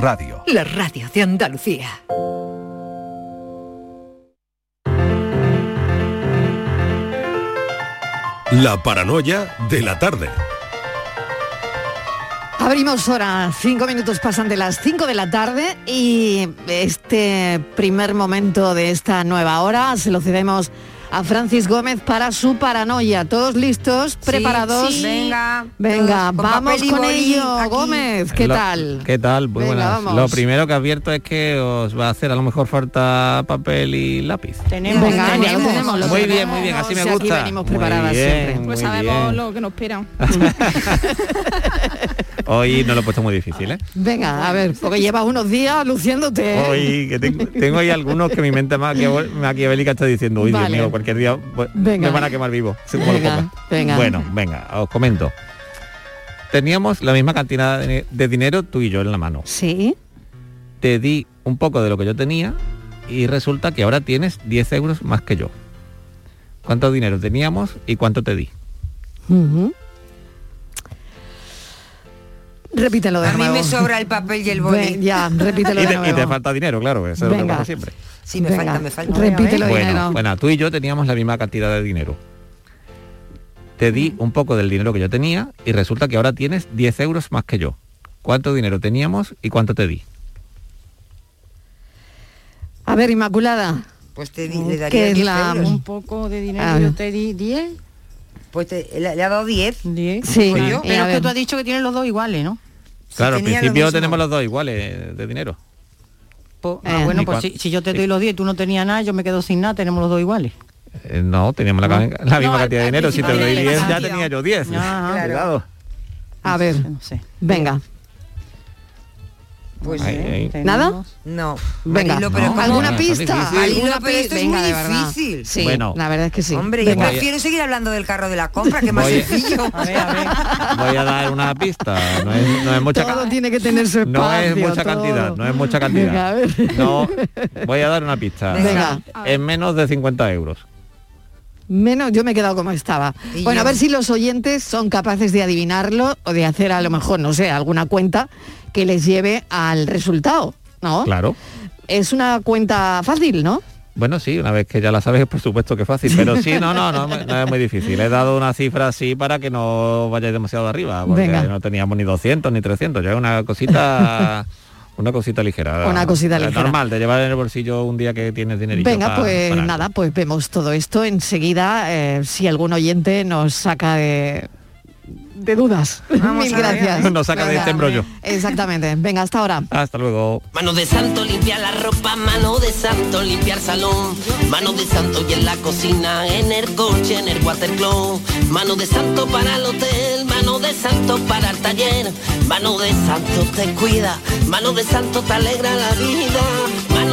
Radio. La radio de Andalucía. La paranoia de la tarde. Abrimos hora, cinco minutos pasan de las cinco de la tarde y este primer momento de esta nueva hora se lo cedemos a Francis Gómez para su paranoia. ¿Todos listos? ¿Preparados? sí. Venga, Venga, con vamos con ello, aquí. Gómez. ¿Qué Lo- tal? ¿Qué tal? Muy Venga, buenas. vamos. Lo primero que advierto es que os va a hacer a lo mejor falta papel y lápiz. Tenemos, Venga, tenemos. tenemos, lo muy tenemos. bien, muy bien, así me Si aquí gusta. venimos preparadas bien, siempre. Pues sabemos bien. lo que nos espera. Hoy no lo he puesto muy difícil, ¿eh? Venga, a ver, porque llevas unos días luciéndote. ¿eh? Hoy que tengo, tengo ahí algunos que mi mente maquiavélica está diciendo, uy, Vale. Dios mío, cualquier día pues, Venga. me van a quemar vivo. Venga. Bueno, venga, os comento. Teníamos la misma cantidad de, de dinero tú y yo en la mano. Sí. Te di un poco de lo que yo tenía y resulta que ahora tienes 10 euros más que yo. ¿Cuánto dinero teníamos y cuánto te di? Repítelo de A mí nuevo. me sobra el papel y el boli. Ven, ya, repítelo Y de te, y te falta dinero, claro, eso es lo que Venga. pasa siempre. Sí, me Venga, falta, me falta. Repítelo Bueno, dinero. bueno, tú y yo teníamos la misma cantidad de dinero. Te di un poco del dinero que yo tenía y resulta que ahora tienes 10 euros más que yo. ¿Cuánto dinero teníamos y cuánto te di? A ver, Inmaculada. Pues te di, le ¿Qué daría es 10 la- euros. Un poco de dinero, Ah. yo te di 10. Pues te- le, le ha dado 10. 10. Sí, Pues yo, Pero es que tú has dicho que tienes los dos iguales, ¿no? Claro, al lo principio tenemos los dos iguales de dinero. Po- Eh. ah, bueno, ¿Y pues si, si yo te doy los 10 y tú no tenías nada, yo me quedo sin nada, tenemos los dos iguales. Eh, no, teníamos la, No. la misma No, cantidad de dinero. Si te doy tenía 10, ya tenía yo 10. Ajá. Claro. Cuidado. A ver, No sé. venga. Pues Ahí, ahí. Tenemos- ¿Nada? no. Venga, Marilo, pero No. ¿alguna no, pista? difícil. Marilo, ¿Alguna pero esto es Venga, muy difícil. Sí, Bueno. la verdad es que sí. Hombre, Venga. yo prefiero seguir hablando del carro de la compra, que más Voy- sencillo. A ver, a ver. Voy a dar una pista. No es, no es mucha Todo tiene que tener su espacio. No es mucha todo. cantidad, no es mucha Venga, a cantidad. ver. No, voy a dar una pista. Venga. Es menos de 50 euros. Menos, yo me he quedado como estaba. Y Bueno, a ver si los oyentes son capaces de adivinarlo o de hacer a lo mejor, no sé, alguna cuenta que les lleve al resultado, ¿no? Claro. Es una cuenta fácil, ¿no? Bueno, sí, una vez que ya la sabes, por supuesto que es fácil, pero sí, no, no, no, no es muy difícil. He dado una cifra así para que no vayáis demasiado arriba, porque Venga. no teníamos ni 200 ni 300, ya es una cosita, una cosita ligera. Una cosita Es ligera. Normal, de llevar en el bolsillo un día que tienes dinerito. Venga, pues para nada, pues vemos todo esto enseguida, eh, si algún oyente nos saca de, de dudas. Vamos Mil gracias. Nos saca de este embrollo. Exactamente. Venga, hasta ahora. Hasta luego. Mano de santo limpia la ropa, mano de santo limpiar salón, mano de santo y en la cocina, en el coche, en el watercloak, mano de santo para el hotel, mano de santo para el taller, mano de santo te cuida, mano de santo te alegra la vida,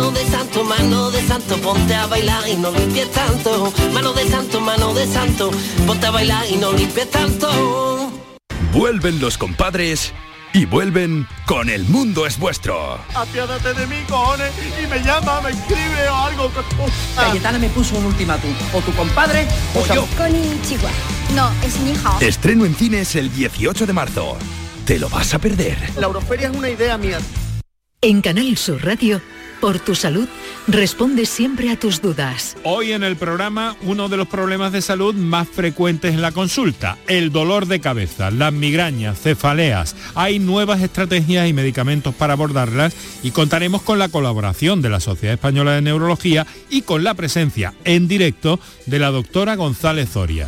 mano de santo, mano de santo, ponte a bailar y no limpies tanto, mano de santo, mano de santo, ponte a bailar y no limpies tanto. Vuelven los compadres y vuelven con El Mundo es Vuestro. Apiádate de mí, cojones, y me llama, me escribe o algo. Cayetana me puso un ultimátum. O tu compadre o yo. Konnichiwa. No, es mi hija. Estreno en cines el 18 de marzo. ¿Te lo vas a perder? La Euroferia es una idea mía. En Canal Sur Radio, por tu salud, responde siempre a tus dudas. Hoy en el programa uno de los problemas de salud más frecuentes en la consulta, el dolor de cabeza, las migrañas, cefaleas. Hay nuevas estrategias y medicamentos para abordarlas y contaremos con la colaboración de la Sociedad Española de Neurología y con la presencia en directo de la doctora González Zoria.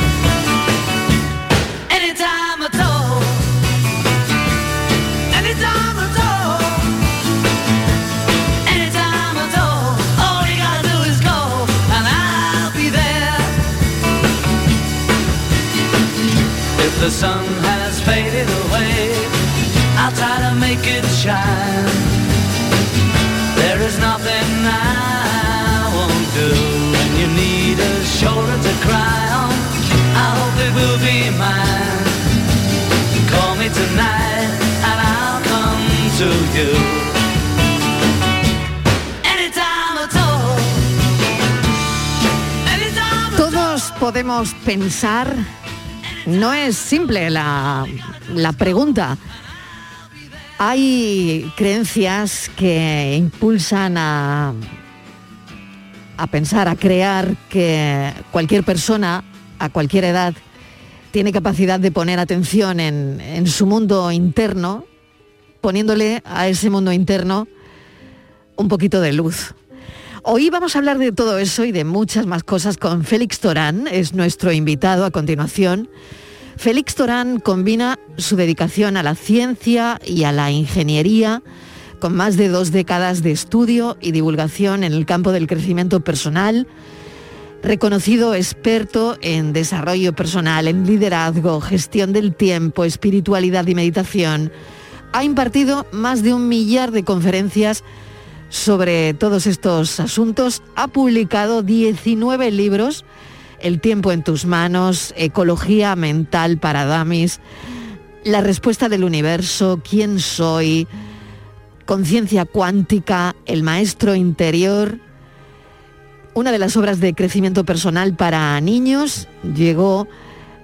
Pensar, no es simple la, la pregunta. Hay creencias que impulsan a, a pensar, a crear que cualquier persona, a cualquier edad, tiene capacidad de poner atención en, en su mundo interno, poniéndole a ese mundo interno un poquito de luz. Hoy vamos a hablar de todo eso y de muchas más cosas con Félix Torán, es nuestro invitado a continuación. Félix Torán combina su dedicación a la ciencia y a la ingeniería con más de dos décadas de estudio y divulgación en el campo del crecimiento personal, reconocido experto en desarrollo personal, en liderazgo, gestión del tiempo, espiritualidad y meditación. Ha impartido más de un millar de conferencias sobre todos estos asuntos, ha publicado 19 libros, El tiempo en tus manos, Ecología mental para Damis, La respuesta del universo, ¿Quién soy? Conciencia cuántica, El maestro interior. Una de las obras de crecimiento personal para niños llegó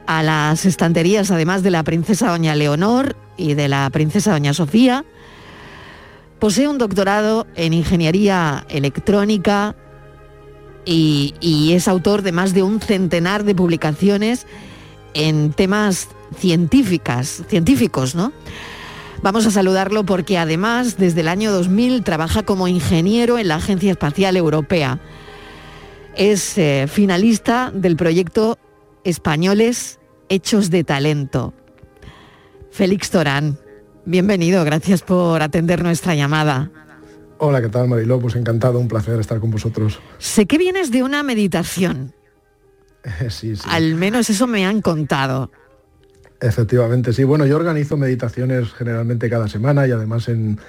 a las estanterías, además de la princesa Doña Leonor y de la princesa Doña Sofía. Posee un doctorado en ingeniería electrónica y, es autor de más de un centenar de publicaciones en temas científicas, científicos, ¿no? Vamos a saludarlo porque además desde el año 2000 trabaja como ingeniero en la Agencia Espacial Europea. Es eh, finalista del proyecto Españoles Hechos de Talento. Félix Torán, bienvenido, gracias por atender nuestra llamada. Hola, ¿qué tal Mariló? Pues encantado, un placer estar con vosotros. Sé que vienes de una meditación. sí, sí. Al menos eso me han contado. Efectivamente, sí. Bueno, yo organizo meditaciones generalmente cada semana y además en,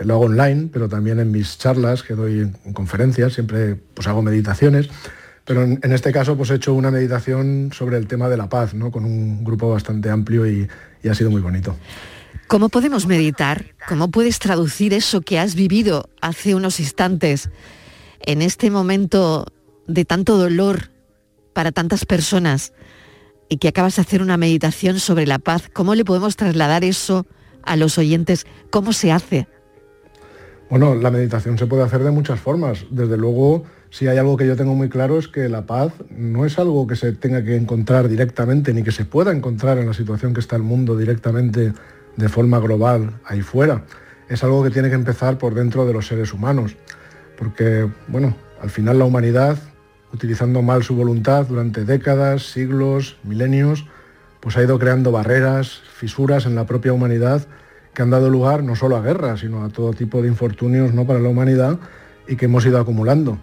lo hago online, pero también en mis charlas que doy en conferencias, siempre pues hago meditaciones. Pero en, en, este caso pues he hecho una meditación sobre el tema de la paz, ¿no? Con un grupo bastante amplio y, y ha sido muy bonito. ¿Cómo podemos meditar? ¿Cómo puedes traducir eso que has vivido hace unos instantes en este momento de tanto dolor para tantas personas y que acabas de hacer una meditación sobre la paz? ¿Cómo le podemos trasladar eso a los oyentes? ¿Cómo se hace? Bueno, la meditación se puede hacer de muchas formas. Desde luego, si hay algo que yo tengo muy claro es que la paz no es algo que se tenga que encontrar directamente, ni que se pueda encontrar en la situación que está el mundo directamente de forma global ahí fuera. Es algo que tiene que empezar por dentro de los seres humanos. Porque, bueno, al final la humanidad, utilizando mal su voluntad durante décadas, siglos, milenios, pues ha ido creando barreras, fisuras en la propia humanidad que han dado lugar no solo a guerras, sino a todo tipo de infortunios ¿no? para la humanidad y que hemos ido acumulando.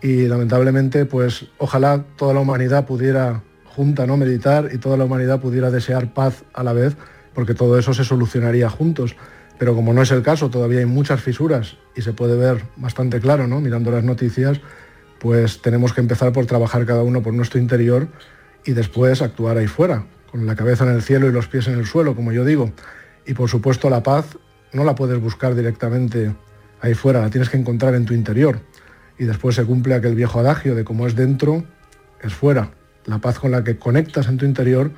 Y lamentablemente, pues ojalá toda la humanidad pudiera junta no meditar y toda la humanidad pudiera desear paz a la vez, porque todo eso se solucionaría juntos. Pero como no es el caso, todavía hay muchas fisuras y se puede ver bastante claro, ¿no? Mirando las noticias, pues tenemos que empezar por trabajar cada uno por nuestro interior y después actuar ahí fuera, con la cabeza en el cielo y los pies en el suelo, como yo digo. Y por supuesto la paz no la puedes buscar directamente ahí fuera, la tienes que encontrar en tu interior. Y después se cumple aquel viejo adagio de como es dentro, es fuera. La paz con la que conectas en tu interior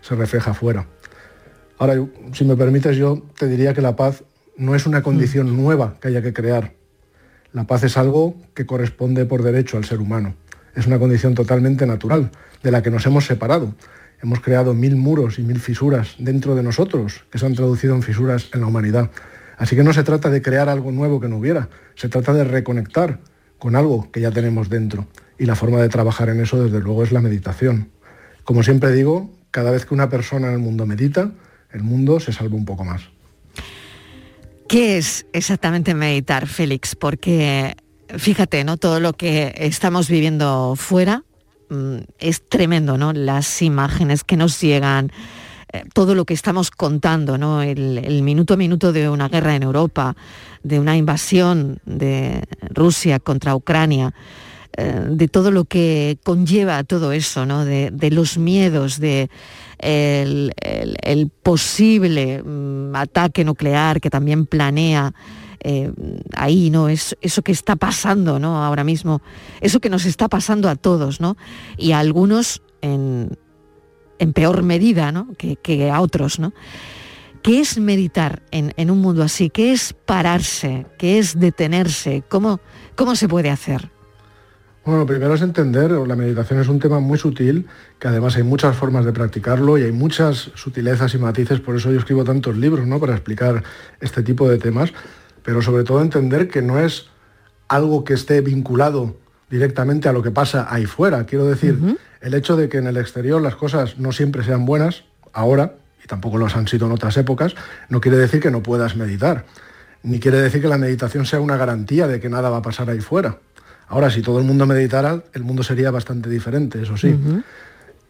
se refleja fuera. Ahora, si me permites, yo te diría que la paz no es una condición nueva que haya que crear. La paz es algo que corresponde por derecho al ser humano. Es una condición totalmente natural, de la que nos hemos separado hemos creado mil muros y mil fisuras dentro de nosotros, que se han traducido en fisuras en la humanidad. Así que no se trata de crear algo nuevo que no hubiera, se trata de reconectar con algo que ya tenemos dentro. Y la forma de trabajar en eso, desde luego, es la meditación. Como siempre digo, cada vez que una persona en el mundo medita, el mundo se salva un poco más. ¿Qué es exactamente meditar, Félix? Porque fíjate, ¿no? Todo lo que estamos viviendo fuera mm, es tremendo, ¿no? Las imágenes que nos llegan, eh, todo lo que estamos contando, ¿no? El, el minuto a minuto de una guerra en Europa, de una invasión de Rusia contra Ucrania, eh, de todo lo que conlleva todo eso, ¿no? de, los miedos, de el, posible mm, ataque nuclear que también planea eh, ahí, ¿no? Es, eso que está pasando, ¿no? Ahora mismo, eso que nos está pasando a todos, ¿no? Y a algunos en, peor medida, ¿no? Que, que a otros, ¿no? ¿Qué es meditar en, en un mundo así? ¿Qué es pararse? ¿Qué es detenerse? ¿Cómo, cómo se puede hacer? Bueno, lo primero es entender, la meditación es un tema muy sutil, que además hay muchas formas de practicarlo y hay muchas sutilezas y matices, por eso yo escribo tantos libros, ¿no? Para explicar este tipo de temas, pero sobre todo entender que no es algo que esté vinculado directamente a lo que pasa ahí fuera. Quiero decir, el hecho de que en el exterior las cosas no siempre sean buenas, ahora, y tampoco lo han sido en otras épocas, no quiere decir que no puedas meditar. Ni quiere decir que la meditación sea una garantía de que nada va a pasar ahí fuera. Ahora, si todo el mundo meditara, el mundo sería bastante diferente, eso sí.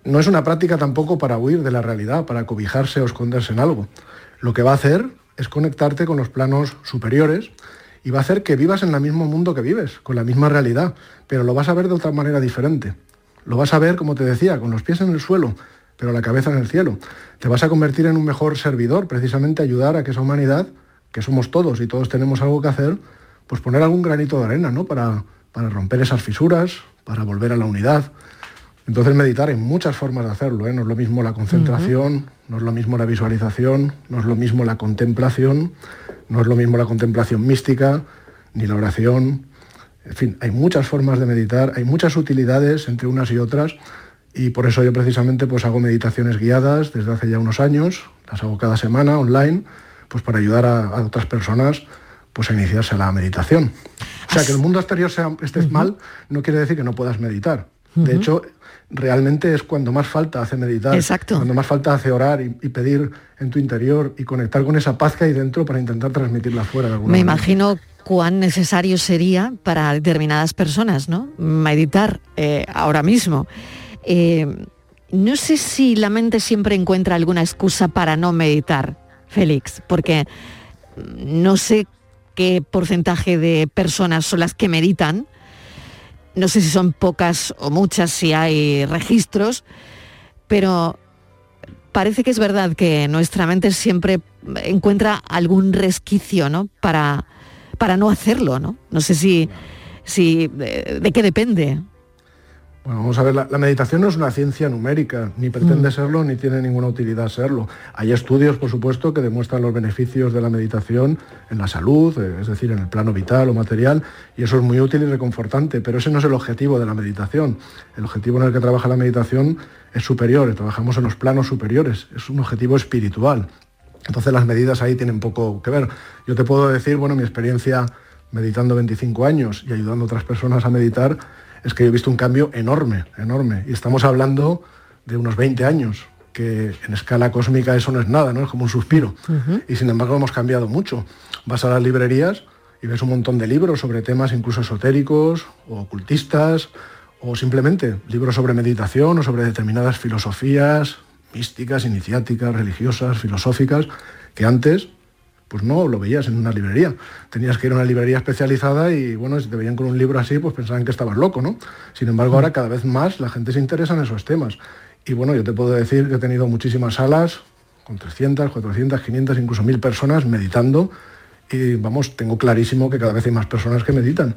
No es una práctica tampoco para huir de la realidad, para cobijarse o esconderse en algo. Lo que va a hacer es conectarte con los planos superiores y va a hacer que vivas en el mismo mundo que vives, con la misma realidad, pero lo vas a ver de otra manera diferente. Lo vas a ver, como te decía, con los pies en el suelo, pero la cabeza en el cielo. Te vas a convertir en un mejor servidor, precisamente ayudar a que esa humanidad, que somos todos y todos tenemos algo que hacer, pues poner algún granito de arena, ¿no? Para, para romper esas fisuras, para volver a la unidad. Entonces meditar hay muchas formas de hacerlo, ¿eh? no es lo mismo la concentración, no es lo mismo la visualización, no es lo mismo la contemplación, no es lo mismo la contemplación mística, ni la oración. En fin, hay muchas formas de meditar, hay muchas utilidades entre unas y otras y por eso yo precisamente pues hago meditaciones guiadas desde hace ya unos años, las hago cada semana online, pues para ayudar a, a otras personas pues a iniciarse a la meditación. O sea, que el mundo exterior sea, estés mal no quiere decir que no puedas meditar. De hecho, realmente es cuando más falta hace meditar, Exacto. cuando más falta hace orar y, y pedir en tu interior y conectar con esa paz que hay dentro para intentar transmitirla afuera de alguna Me manera. imagino cuán necesario sería para determinadas personas, ¿no? Meditar eh, ahora mismo. Eh, no sé si la mente siempre encuentra alguna excusa para no meditar, Félix, porque no sé qué porcentaje de personas son las que meditan. No sé si son pocas o muchas, si hay registros, pero parece que es verdad que nuestra mente siempre encuentra algún resquicio, ¿no? Para, para no hacerlo, ¿no? No sé si, si de, de qué depende. Bueno, vamos a ver, la, la meditación no es una ciencia numérica, ni pretende Mm. serlo, ni tiene ninguna utilidad serlo. Hay estudios, por supuesto, que demuestran los beneficios de la meditación en la salud, eh, es decir, en el plano vital o material, y eso es muy útil y reconfortante, pero ese no es el objetivo de la meditación. El objetivo en el que trabaja la meditación es superior, trabajamos en los planos superiores, es un objetivo espiritual. Entonces las medidas ahí tienen poco que ver. Yo te puedo decir, bueno, mi experiencia meditando 25 años y ayudando a otras personas a meditar, es que yo he visto un cambio enorme, enorme. Y estamos hablando de unos 20 años, que en escala cósmica eso no es nada, ¿no? Es como un suspiro. Y sin embargo hemos cambiado mucho. Vas a las librerías y ves un montón de libros sobre temas incluso esotéricos o ocultistas, o simplemente libros sobre meditación o sobre determinadas filosofías místicas, iniciáticas, religiosas, filosóficas, que antes pues no lo veías en una librería. Tenías que ir a una librería especializada y bueno, si te veían con un libro así, pues pensaban que estabas loco, ¿no? Sin embargo, ahora cada vez más la gente se interesa en esos temas. Y bueno, yo te puedo decir que he tenido muchísimas salas con 300, 400, 500, incluso 1000 personas meditando y vamos, tengo clarísimo que cada vez hay más personas que meditan.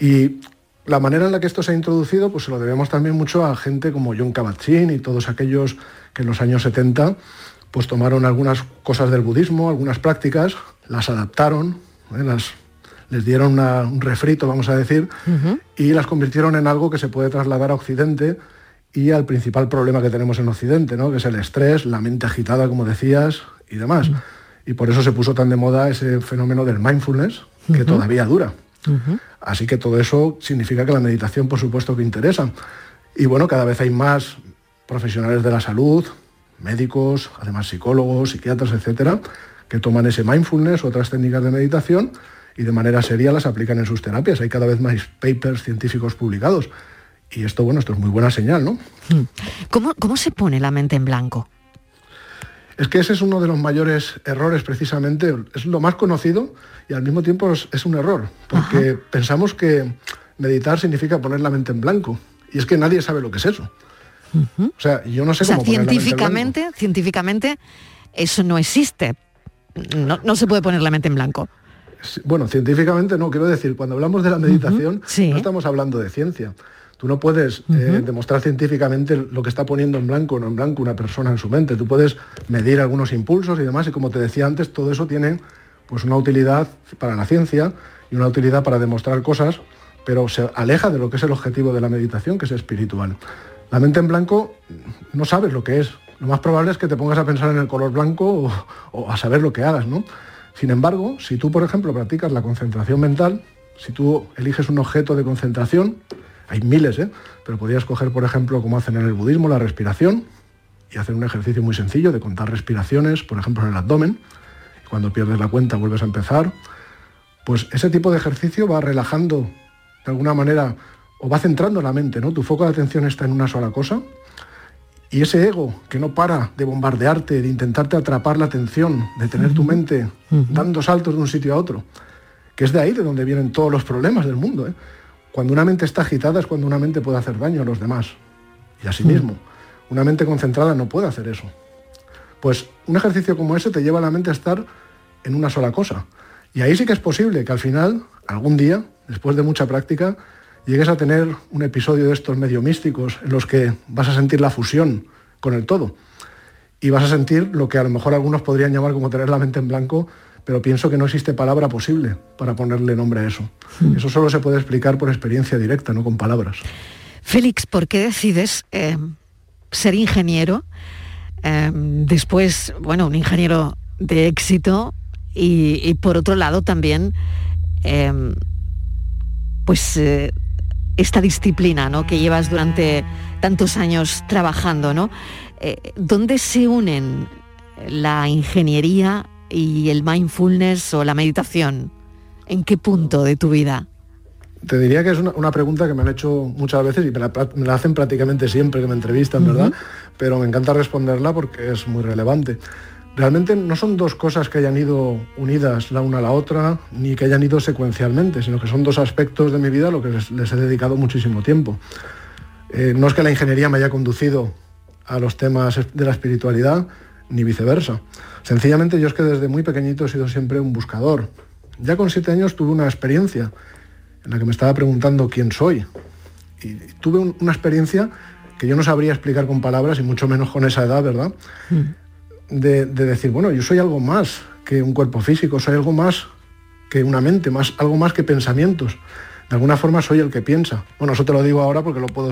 Y la manera en la que esto se ha introducido, pues se lo debemos también mucho a gente como John Kabat-Zinn y todos aquellos que en los años 70 pues tomaron algunas cosas del budismo, algunas prácticas, las adaptaron, ¿eh? las, les dieron una- un refrito, vamos a decir, y las convirtieron en algo que se puede trasladar a Occidente y al principal problema que tenemos en Occidente, ¿no? que es el estrés, la mente agitada, como decías, y demás. Y por eso se puso tan de moda ese fenómeno del mindfulness, que todavía dura. Así que todo eso significa que la meditación, por supuesto, que interesa. Y bueno, cada vez hay más profesionales de la salud, médicos, además psicólogos, psiquiatras, etcétera, que toman ese mindfulness, otras técnicas de meditación, y de manera seria las aplican en sus terapias. Hay cada vez más papers científicos publicados. Y esto, bueno, esto es muy buena señal, ¿no? ¿Cómo, cómo se pone la mente en blanco? Es que ese es uno de los mayores errores precisamente, es lo más conocido y al mismo tiempo es, es un error, porque pensamos que meditar significa poner la mente en blanco, y es que nadie sabe lo que es eso. O sea, yo no sé O sea, cómo científicamente, científicamente, eso no existe. No, no se puede poner la mente en blanco. Sí, Bueno, científicamente no, quiero decir, cuando hablamos de la meditación, no estamos hablando de ciencia. Tú no puedes eh, demostrar científicamente lo que está poniendo en blanco o no en blanco una persona en su mente. Tú puedes medir algunos impulsos y demás, y como te decía antes, todo eso tiene pues, una utilidad para la ciencia y una utilidad para demostrar cosas, pero se aleja de lo que es el objetivo de la meditación, que es espiritual. La mente en blanco no sabes lo que es. Lo más probable es que te pongas a pensar en el color blanco o, a saber lo que hagas, ¿no? Sin embargo, si tú, por ejemplo, practicas la concentración mental, si tú eliges un objeto de concentración, hay miles, ¿eh? pero podrías coger, por ejemplo, como hacen en el budismo, la respiración y hacer un ejercicio muy sencillo de contar respiraciones, por ejemplo, en el abdomen. Y cuando pierdes la cuenta vuelves a empezar. Pues ese tipo de ejercicio va relajando de alguna manera o va centrando la mente, ¿no? Tu foco de atención está en una sola cosa y ese ego que no para de bombardearte, de intentarte atrapar la atención, de tener tu mente dando saltos de un sitio a otro, que es de ahí de donde vienen todos los problemas del mundo. ¿eh? Cuando una mente está agitada es cuando una mente puede hacer daño a los demás y a sí mismo. Una mente concentrada no puede hacer eso. Pues un ejercicio como ese te lleva a la mente a estar en una sola cosa. Y ahí sí que es posible que al final, algún día, después de mucha práctica, llegues a tener un episodio de estos medio místicos en los que vas a sentir la fusión con el todo. Y vas a sentir lo que a lo mejor algunos podrían llamar como tener la mente en blanco, pero pienso que no existe palabra posible para ponerle nombre a eso. Eso solo se puede explicar por experiencia directa, no con palabras. Félix, ¿por qué decides eh, ser ingeniero? Eh, después, bueno, un ingeniero de éxito y, y por otro lado también, eh, pues esta disciplina ¿no? que llevas durante tantos años trabajando, ¿no? Eh, ¿Dónde se unen la ingeniería y el mindfulness o la meditación? ¿En qué punto de tu vida? Te diría que es una, una pregunta que me han hecho muchas veces y me la, me la hacen prácticamente siempre que me entrevistan, ¿verdad? Pero me encanta responderla porque es muy relevante. Realmente no son dos cosas que hayan ido unidas la una a la otra, ni que hayan ido secuencialmente, sino que son dos aspectos de mi vida a lo que les, he dedicado muchísimo tiempo. Eh, no es que la ingeniería me haya conducido a los temas de la espiritualidad, ni viceversa. Sencillamente yo es que desde muy pequeñito he sido siempre un buscador. Ya con siete años tuve una experiencia en la que me estaba preguntando quién soy. Y tuve un- una experiencia que yo no sabría explicar con palabras y mucho menos con esa edad, ¿verdad? De, de decir, bueno, yo soy algo más que un cuerpo físico, soy algo más que una mente, más, algo más que pensamientos. De alguna forma soy el que piensa. Bueno, eso te lo digo ahora porque lo puedo,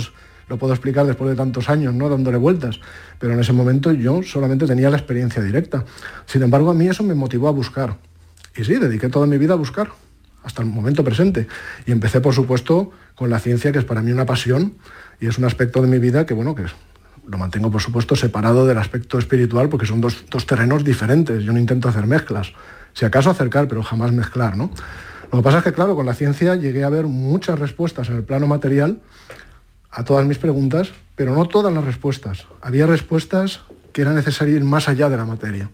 lo puedo explicar después de tantos años, ¿no? Dándole vueltas. Pero en ese momento yo solamente tenía la experiencia directa. Sin embargo, a mí eso me motivó a buscar. Y sí, dediqué toda mi vida a buscar, hasta el momento presente. Y empecé, por supuesto, con la ciencia, que es para mí una pasión y es un aspecto de mi vida que, bueno, que lo mantengo, por supuesto, separado del aspecto espiritual, porque son dos, dos terrenos diferentes. Yo no intento hacer mezclas. Si acaso acercar, pero jamás mezclar, ¿no? Lo que pasa es que, claro, con la ciencia llegué a ver muchas respuestas en el plano material a todas mis preguntas, pero no todas las respuestas. Había respuestas que era necesario ir más allá de la materia.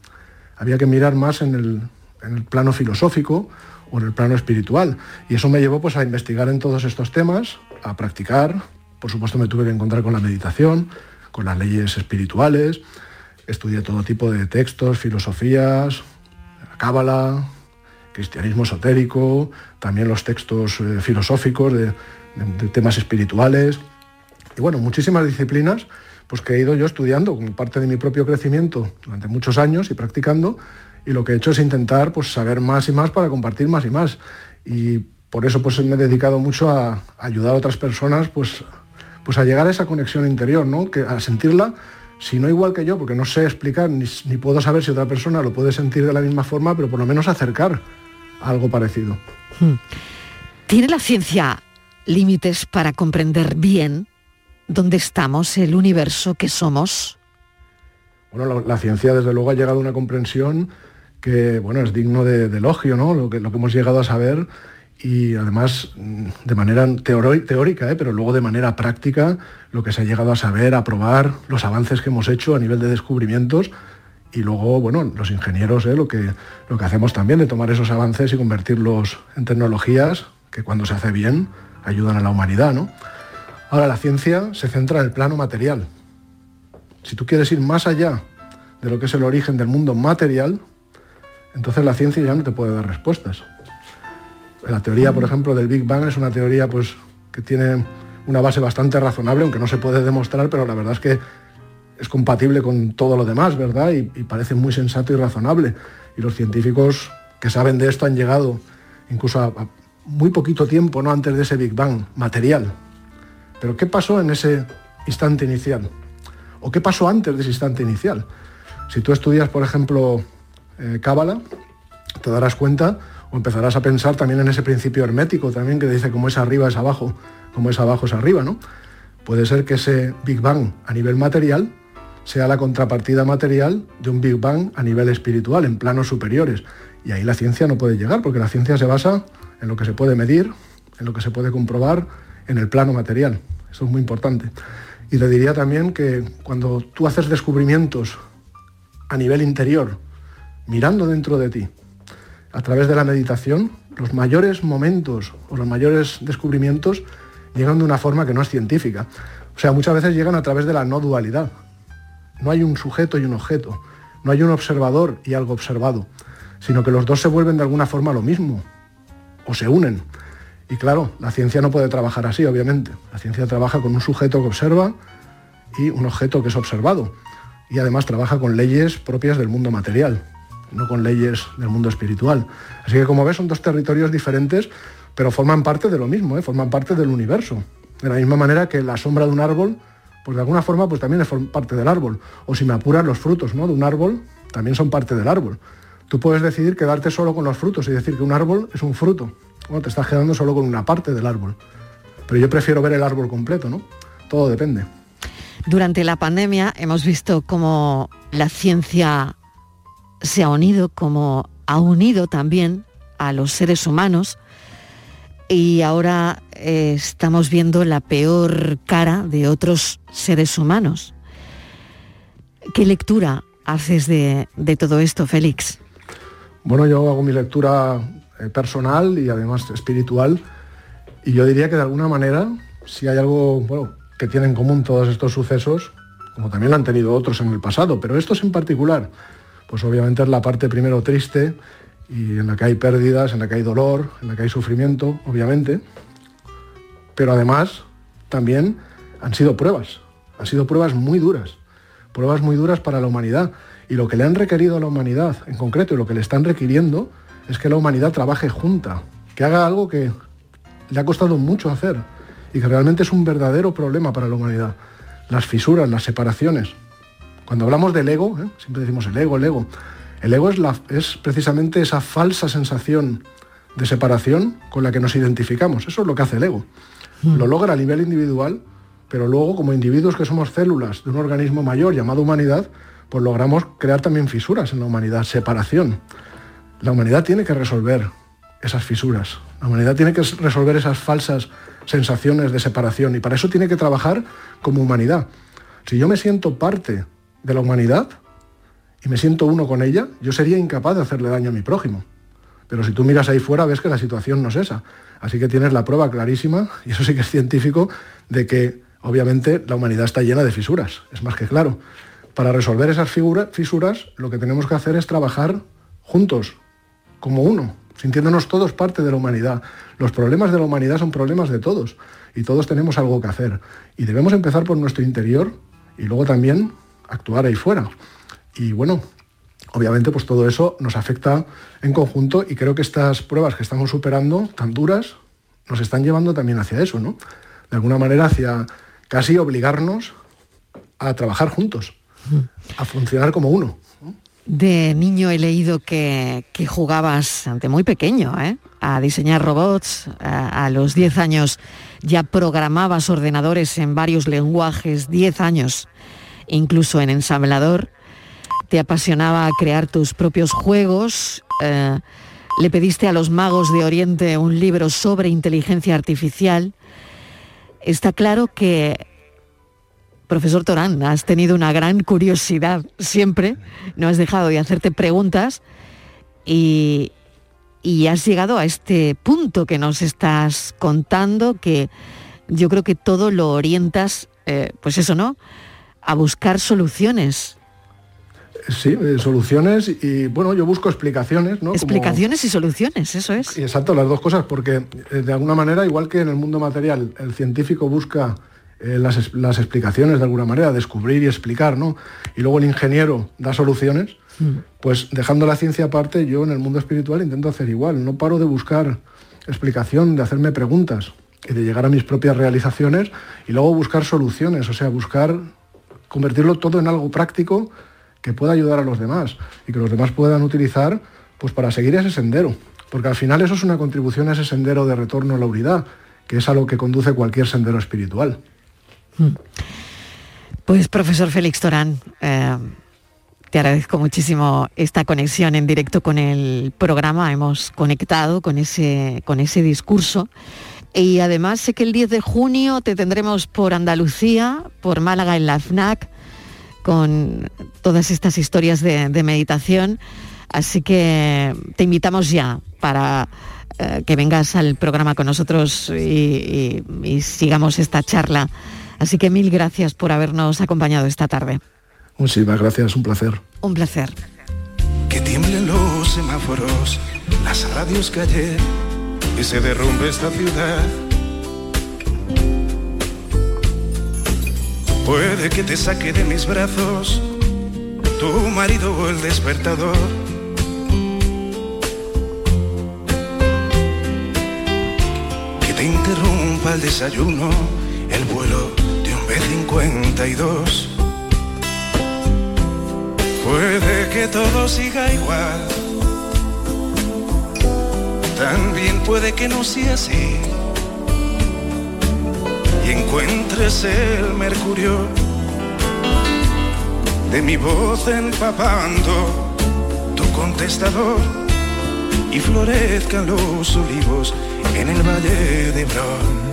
Había que mirar más en el, en el plano filosófico o en el plano espiritual. Y eso me llevó pues, a investigar en todos estos temas, a practicar. Por supuesto me tuve que encontrar con la meditación, con las leyes espirituales. Estudié todo tipo de textos, filosofías, la cábala, cristianismo esotérico, también los textos eh, filosóficos de, temas espirituales. Y bueno, muchísimas disciplinas pues, que he ido yo estudiando como parte de mi propio crecimiento durante muchos años y practicando. Y lo que he hecho es intentar pues, saber más y más para compartir más y más. Y por eso pues, me he dedicado mucho a ayudar a otras personas pues, pues a llegar a esa conexión interior, ¿no? Que a sentirla, si no igual que yo, porque no sé explicar ni, ni puedo saber si otra persona lo puede sentir de la misma forma, pero por lo menos acercar a algo parecido. Hmm. ¿Tiene la ciencia límites para comprender bien dónde estamos, el universo que somos? Bueno, la, la ciencia desde luego ha llegado a una comprensión que bueno, es digno de, de elogio, ¿no? Lo que, lo que hemos llegado a saber y además mm, de manera teórica, ¿eh? pero luego de manera práctica, lo que se ha llegado a saber, a probar, los avances que hemos hecho a nivel de descubrimientos y luego, bueno, los ingenieros, ¿eh? lo, que, lo que hacemos también de tomar esos avances y convertirlos en tecnologías que cuando se hace bien ayudan a la humanidad, ¿no? Ahora, la ciencia se centra en el plano material. Si tú quieres ir más allá de lo que es el origen del mundo material, entonces la ciencia ya no te puede dar respuestas. La teoría, por ejemplo, del Big Bang es una teoría pues, que tiene una base bastante razonable, aunque no se puede demostrar, pero la verdad es que es compatible con todo lo demás, ¿verdad? Y, parece muy sensato y razonable. Y los científicos que saben de esto han llegado incluso a, muy poquito tiempo, no antes de ese Big Bang material. Pero ¿qué pasó en ese instante inicial? ¿O qué pasó antes de ese instante inicial? Si tú estudias, por ejemplo, eh, Cábala, te darás cuenta o empezarás a pensar también en ese principio hermético también que dice como es arriba es abajo, como es abajo es arriba, ¿no? Puede ser que ese Big Bang a nivel material sea la contrapartida material de un Big Bang a nivel espiritual, en planos superiores. Y ahí la ciencia no puede llegar, porque la ciencia se basa en lo que se puede medir, en lo que se puede comprobar en el plano material. Eso es muy importante. Y le diría también que cuando tú haces descubrimientos a nivel interior, mirando dentro de ti, a través de la meditación, los mayores momentos o los mayores descubrimientos llegan de una forma que no es científica. O sea, muchas veces llegan a través de la no dualidad. No hay un sujeto y un objeto, no hay un observador y algo observado, sino que los dos se vuelven de alguna forma lo mismo o se unen. Y claro, la ciencia no puede trabajar así, obviamente. La ciencia trabaja con un sujeto que observa y un objeto que es observado. Y además trabaja con leyes propias del mundo material, no con leyes del mundo espiritual. Así que como ves son dos territorios diferentes, pero forman parte de lo mismo, ¿eh? forman parte del universo. De la misma manera que la sombra de un árbol, pues de alguna forma pues también es parte del árbol. O si me apuran los frutos ¿no? de un árbol, también son parte del árbol. Tú puedes decidir quedarte solo con los frutos y decir que un árbol es un fruto. Bueno, te estás quedando solo con una parte del árbol. Pero yo prefiero ver el árbol completo, ¿no? Todo depende. Durante la pandemia hemos visto cómo la ciencia se ha unido, como ha unido también a los seres humanos y ahora eh, estamos viendo la peor cara de otros seres humanos. ¿Qué lectura haces de, de todo esto, Félix? Bueno, yo hago mi lectura eh, personal y además espiritual y yo diría que de alguna manera, si hay algo bueno, que tienen en común todos estos sucesos, como también lo han tenido otros en el pasado, pero estos en particular, pues obviamente es la parte primero triste y en la que hay pérdidas, en la que hay dolor, en la que hay sufrimiento, obviamente, pero además también han sido pruebas, han sido pruebas muy duras, pruebas muy duras para la humanidad. Y lo que le han requerido a la humanidad en concreto y lo que le están requiriendo es que la humanidad trabaje junta, que haga algo que le ha costado mucho hacer y que realmente es un verdadero problema para la humanidad. Las fisuras, las separaciones. Cuando hablamos del ego, ¿eh? siempre decimos el ego, el ego. El ego es, la, es precisamente esa falsa sensación de separación con la que nos identificamos. Eso es lo que hace el ego. Lo logra a nivel individual, pero luego como individuos que somos células de un organismo mayor llamado humanidad, pues logramos crear también fisuras en la humanidad, separación. La humanidad tiene que resolver esas fisuras. La humanidad tiene que resolver esas falsas sensaciones de separación y para eso tiene que trabajar como humanidad. Si yo me siento parte de la humanidad y me siento uno con ella, yo sería incapaz de hacerle daño a mi prójimo. Pero si tú miras ahí fuera ves que la situación no es esa. Así que tienes la prueba clarísima, y eso sí que es científico, de que obviamente la humanidad está llena de fisuras, es más que claro. Para resolver esas fisuras lo que tenemos que hacer es trabajar juntos, como uno, sintiéndonos todos parte de la humanidad. Los problemas de la humanidad son problemas de todos y todos tenemos algo que hacer. Y debemos empezar por nuestro interior y luego también actuar ahí fuera. Y bueno, obviamente pues todo eso nos afecta en conjunto y creo que estas pruebas que estamos superando, tan duras, nos están llevando también hacia eso, ¿no? De alguna manera hacia casi obligarnos a trabajar juntos, a funcionar como uno. De niño he leído que, que jugabas ante muy pequeño, ¿eh? a diseñar robots. A, a los 10 años ya programabas ordenadores en varios lenguajes, 10 años, incluso en ensamblador. Te apasionaba crear tus propios juegos. eh, le pediste a los magos de Oriente un libro sobre inteligencia artificial. Está claro que Profesor Torán, has tenido una gran curiosidad siempre, no has dejado de hacerte preguntas y, y has llegado a este punto que nos estás contando, que yo creo que todo lo orientas, eh, pues eso, ¿no? A buscar soluciones. Sí, eh, soluciones y bueno, yo busco explicaciones, ¿no? Como- Explicaciones y soluciones, eso es. Exacto, las dos cosas, porque eh, de alguna manera, igual que en el mundo material, el científico busca eh, las, las explicaciones de alguna manera, descubrir y explicar, ¿no? Y luego el ingeniero da soluciones, pues dejando la ciencia aparte, yo en el mundo espiritual intento hacer igual. No paro de buscar explicación, de hacerme preguntas y de llegar a mis propias realizaciones y luego buscar soluciones, o sea, buscar convertirlo todo en algo práctico que pueda ayudar a los demás y que los demás puedan utilizar pues para seguir ese sendero. Porque al final eso es una contribución a ese sendero de retorno a la unidad, que es a lo que conduce cualquier sendero espiritual. Pues profesor Félix Torán, eh, te agradezco muchísimo esta conexión en directo con el programa. Hemos conectado con ese, con ese discurso. Y además sé que el 10 de junio te tendremos por Andalucía, por Málaga en la FNAC, con todas estas historias de, de meditación. Así que te invitamos ya para eh, que vengas al programa con nosotros y, y- y sigamos esta charla. Así que mil gracias por habernos acompañado esta tarde. Muchísimas gracias, un placer. Un placer. Que tiemblen los semáforos, las radios que ayer y se derrumbe esta ciudad. Puede que te saque de mis brazos tu marido o el despertador. Que te interrumpa el desayuno, el vuelo de un B-52. Puede que todo siga igual. También puede que no sea así. Y encuentres el mercurio de mi voz empapando tu contestador y florezcan los olivos en el valle de Hebrón.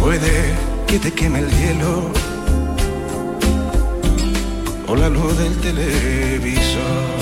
Puede que te queme el hielo o la luz del televisor.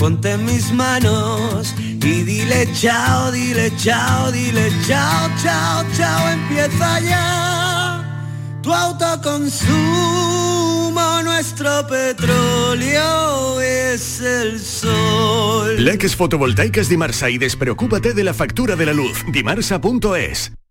ponte en mis manos y dile chao, dile chao, dile chao, chao, chao, empieza ya tu autoconsumo, nuestro petróleo es el sol. Leques fotovoltaicas Dimarsa y despreocúpate de la factura de la luz. Dimarsa.es.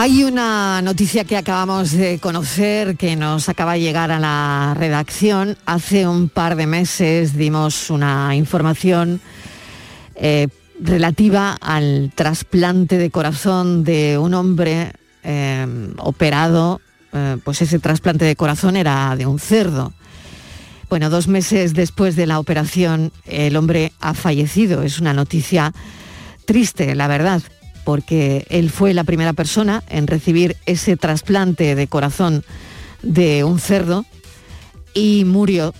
Hay una noticia que acabamos de conocer que nos acaba de llegar a la redacción. Hace un par de meses dimos una información eh, relativa al trasplante de corazón de un hombre eh, operado. eh, pues ese trasplante de corazón era de un cerdo. Bueno, dos meses después de la operación, el hombre ha fallecido. Es una noticia triste, la verdad, porque él fue la primera persona en recibir ese trasplante de corazón de un cerdo y murió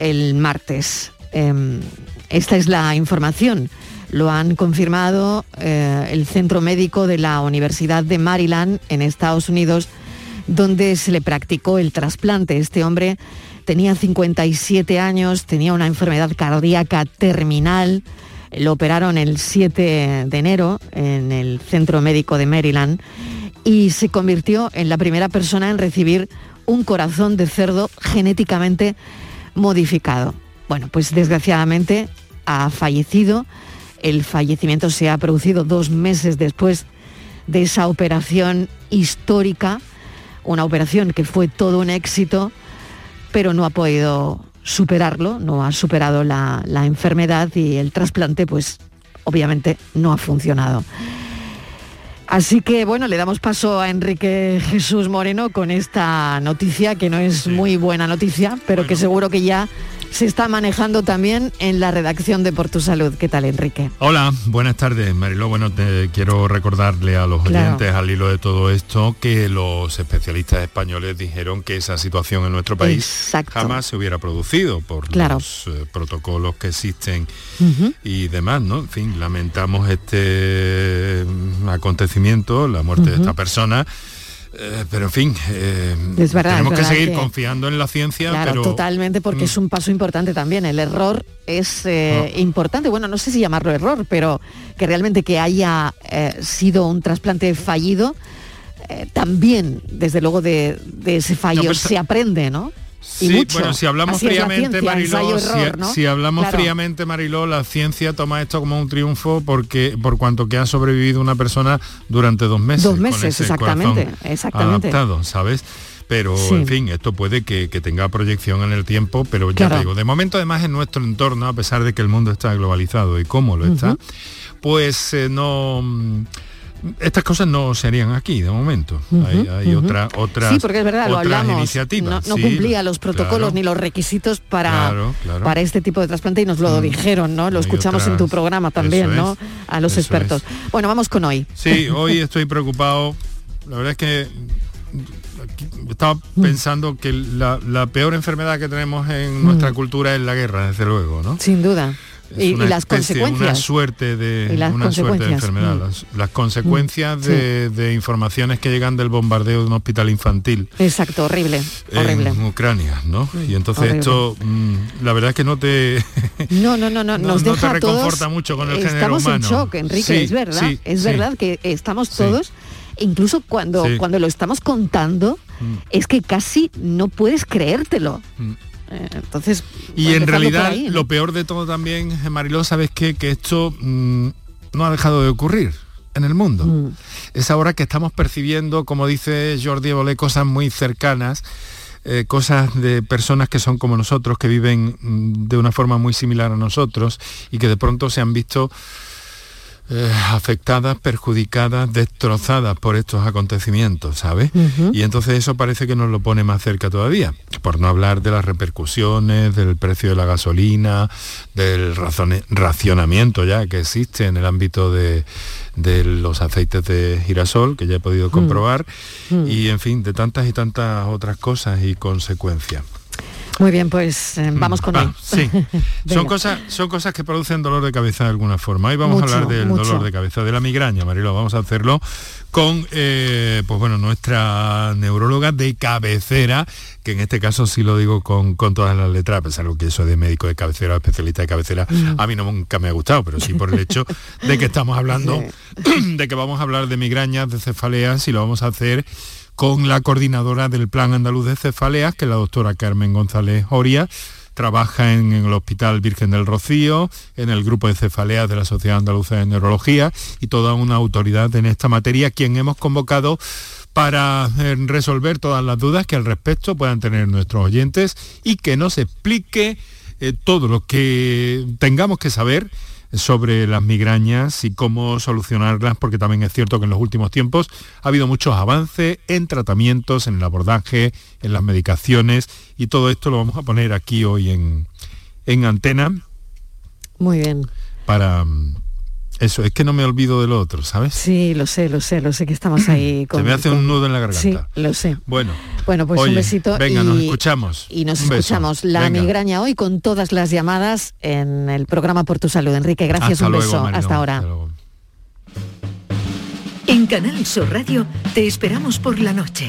el martes. Em, esta es la información. Lo han confirmado eh, el Centro Médico de la Universidad de Maryland en Estados Unidos, donde se le practicó el trasplante. Este hombre tenía 57 años, tenía una enfermedad cardíaca terminal. Lo operaron el 7 de enero en el Centro Médico de Maryland y se convirtió en la primera persona en recibir un corazón de cerdo genéticamente modificado. Bueno, pues desgraciadamente ha fallecido. El fallecimiento se ha producido dos meses después de esa operación histórica, una operación que fue todo un éxito, pero no ha podido superarlo, no ha superado la, la enfermedad y el trasplante pues obviamente no ha funcionado. Así que bueno, le damos paso a Enrique Jesús Moreno con esta noticia, que no es muy buena noticia, pero que seguro que ya se está manejando también en la redacción de Por tu Salud. ¿Qué tal, Enrique? Hola, buenas tardes, Mariló. Bueno, te quiero recordarle a los Claro. oyentes al hilo de todo esto que los especialistas españoles dijeron que esa situación en nuestro país Exacto. jamás se hubiera producido por Claro. los eh, protocolos que existen y demás, ¿no? En fin, lamentamos este mm, acontecimiento, la muerte de esta persona. Eh, pero en fin, eh, Es verdad, tenemos es que seguir que- confiando en la ciencia, Claro, pero totalmente, porque es un paso importante también. El error es eh, importante. Bueno, no sé si llamarlo error, pero que realmente que haya sido un trasplante fallido, también, desde luego, de, de ese fallo No, pues, se aprende, ¿no? Sí, mucho. bueno, si hablamos Así fríamente, ciencia, Mariló, si, ¿no? si hablamos Claro. fríamente, Mariló, la ciencia toma esto como un triunfo porque por cuanto que ha sobrevivido una persona durante dos meses. Dos con meses, ese exactamente, exactamente. Adaptado, ¿sabes? Pero, Sí. en fin, esto puede que, que tenga proyección en el tiempo, pero ya Claro. te digo, de momento además en nuestro entorno, a pesar de que el mundo está globalizado y cómo lo está, pues eh, no... mm, Estas cosas no se harían aquí de momento. Hay hay otra, otra, sí, porque es verdad, lo otras hablamos. No, iniciativas. no sí, cumplía los protocolos claro. ni los requisitos para, Claro, claro. para este tipo de trasplante y nos lo Mm. dijeron, ¿no? Lo Hay escuchamos en tu otras- programa también, ¿no? es, A los expertos. Bueno, vamos con hoy. Sí, hoy estoy preocupado. La verdad es que aquí estaba Mm. pensando que la, la peor enfermedad que tenemos en nuestra cultura es la guerra, desde luego, ¿no? Sin duda. Y, y una las especie, Una consecuencias. suerte de, Y las una suerte de enfermedad. mm. Las, las consecuencias Mm, de, de informaciones que llegan del bombardeo de un hospital infantil Exacto, horrible, horrible. en Ucrania, ¿no? Y entonces horrible. esto, mm, la verdad es que no te... No, no, no, no, No- nos no deja te todos. mucho con el estamos humano. en shock, Enrique, Sí, es verdad, sí, es verdad que estamos todos, incluso cuando, cuando lo estamos contando, Mm. es que casi no puedes creértelo. Eh, entonces, Y en realidad ahí, ¿no? lo peor de todo también, Mariló, ¿sabes qué? Que esto mm, no ha dejado de ocurrir en el mundo. Mm. Es ahora que estamos percibiendo, como dice Jordi Evole, cosas muy cercanas, eh, cosas de personas que son como nosotros, que viven mm, de una forma muy similar a nosotros y que de pronto se han visto eh, afectadas, perjudicadas, destrozadas por estos acontecimientos, ¿sabes? Y entonces eso parece que nos lo pone más cerca todavía. Por no hablar de las repercusiones, del precio de la gasolina, del racionamiento ya que existe en el ámbito de, de los aceites de girasol, que ya he podido comprobar, Mm. y en fin, de tantas y tantas otras cosas y consecuencias. Muy bien, pues eh, vamos con él. Mm, Sí, son cosas, son cosas que producen dolor de cabeza de alguna forma. Hoy vamos Mucho, a hablar del mucho. dolor de cabeza, de la migraña, Marilo. Vamos a hacerlo con eh, pues bueno, nuestra neuróloga de cabecera, que en este caso sí lo digo con, con todas las letras, a pesar de que eso de médico de cabecera o especialista de cabecera, Mm. a mí no nunca me ha gustado, pero sí por el hecho de que estamos hablando, de que vamos a hablar de migrañas, de cefaleas y lo vamos a hacer con la coordinadora del Plan Andaluz de Cefaleas, que es la doctora Carmen González Oria. Trabaja en, el Hospital Virgen del Rocío, en el grupo de cefaleas de la Sociedad Andaluza de Neurología y toda una autoridad en esta materia, quien hemos convocado para eh, resolver todas las dudas que al respecto puedan tener nuestros oyentes y que nos explique eh, todo lo que tengamos que saber sobre las migrañas y cómo solucionarlas, porque también es cierto que en los últimos tiempos ha habido muchos avances en tratamientos, en el abordaje, en las medicaciones, y todo esto lo vamos a poner aquí hoy en, en antena Muy bien. para... Eso, es que no me olvido de lo otro, ¿sabes? Sí, lo sé, lo sé, lo sé que estamos ahí con... Se me hace un nudo en la garganta. Sí, lo sé. Bueno, Bueno, pues Oye, un besito venga, y, nos escuchamos. y nos Un beso. escuchamos la Venga. migraña hoy con todas las llamadas en el programa Por tu Salud. Enrique, gracias, Hasta un luego, beso. Hasta ahora. hasta En Canal Sur Radio te esperamos por la noche.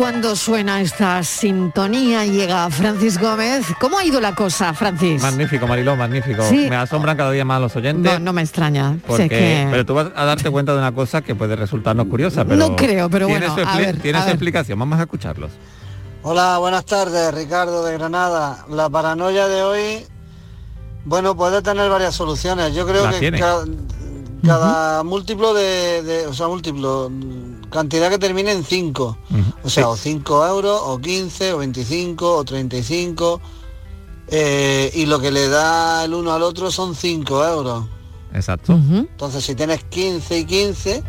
Cuando suena esta sintonía llega Francis Gómez. ¿Cómo ha ido la cosa, Francis? Magnífico, Mariló, magnífico. Sí. Me asombran cada día más los oyentes. No, no me extraña. Porque, es que- Pero tú vas a darte cuenta de una cosa que puede resultarnos curiosa, pero No creo, pero tiene bueno, su a expli- ver, tiene a su ver. explicación. Vamos a escucharlos. Hola, buenas tardes, Ricardo de Granada. La paranoia de hoy, bueno, puede tener varias soluciones. Yo creo que tiene. ca- cada, múltiplo de, de- o sea, múltiplo, cantidad que termine en 5. O sea, o 5 euros, o 15, o 25, o 35. eh, y lo que le da el uno al otro son 5 euros. Exacto. Entonces, si tienes 15 y 15,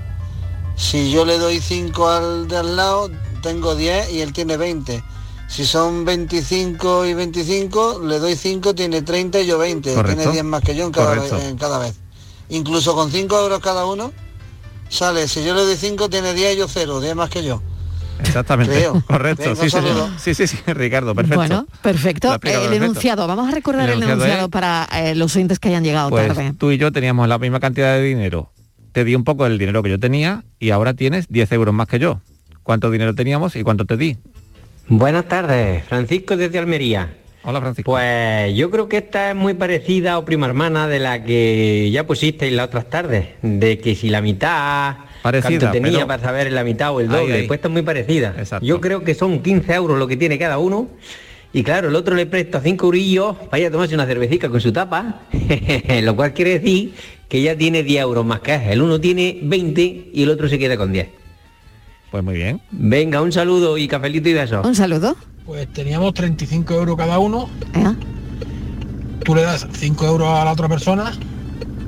si yo le doy 5 al de al lado, tengo 10 y él tiene 20. Si son 25 y 25, le doy 5, tiene 30 y yo 20. Correcto. Tiene 10 más que yo en cada, vez, en cada vez. Incluso con 5 euros cada uno, sale, si yo le doy 5, tiene 10 y yo 0, 10 más que yo. Exactamente. Creo. Correcto. Sí, sí, sí, sí, Ricardo, perfecto. Bueno, perfecto. Explicado el enunciado. Vamos a recordar El el, enunciado enunciado es- para eh, los oyentes que hayan llegado Pues tarde. tú y yo teníamos la misma cantidad de dinero. Te di un poco del dinero que yo tenía y ahora tienes 10 euros más que yo. ¿Cuánto dinero teníamos y cuánto te di? Buenas tardes, Francisco desde Almería. Hola Francisco. Pues yo creo que esta es muy parecida o prima hermana de la que ya pusisteis las otras tardes, de que si la mitad Parecida, cuánto tenía pero- para saber la mitad o el doble, ahí. pues esta es muy parecida. Yo creo que son 15 euros lo que tiene cada uno. Y claro, el otro le presta 5 eurillos para ir a tomarse una cervecita con su tapa, lo cual quiere decir que ya tiene 10 euros más que él. El uno tiene 20 y el otro se queda con 10. Pues muy bien. Venga, un saludo y cafelito y besos. Un saludo. Pues teníamos 35 euros cada uno. Tú le das 5 euros a la otra persona,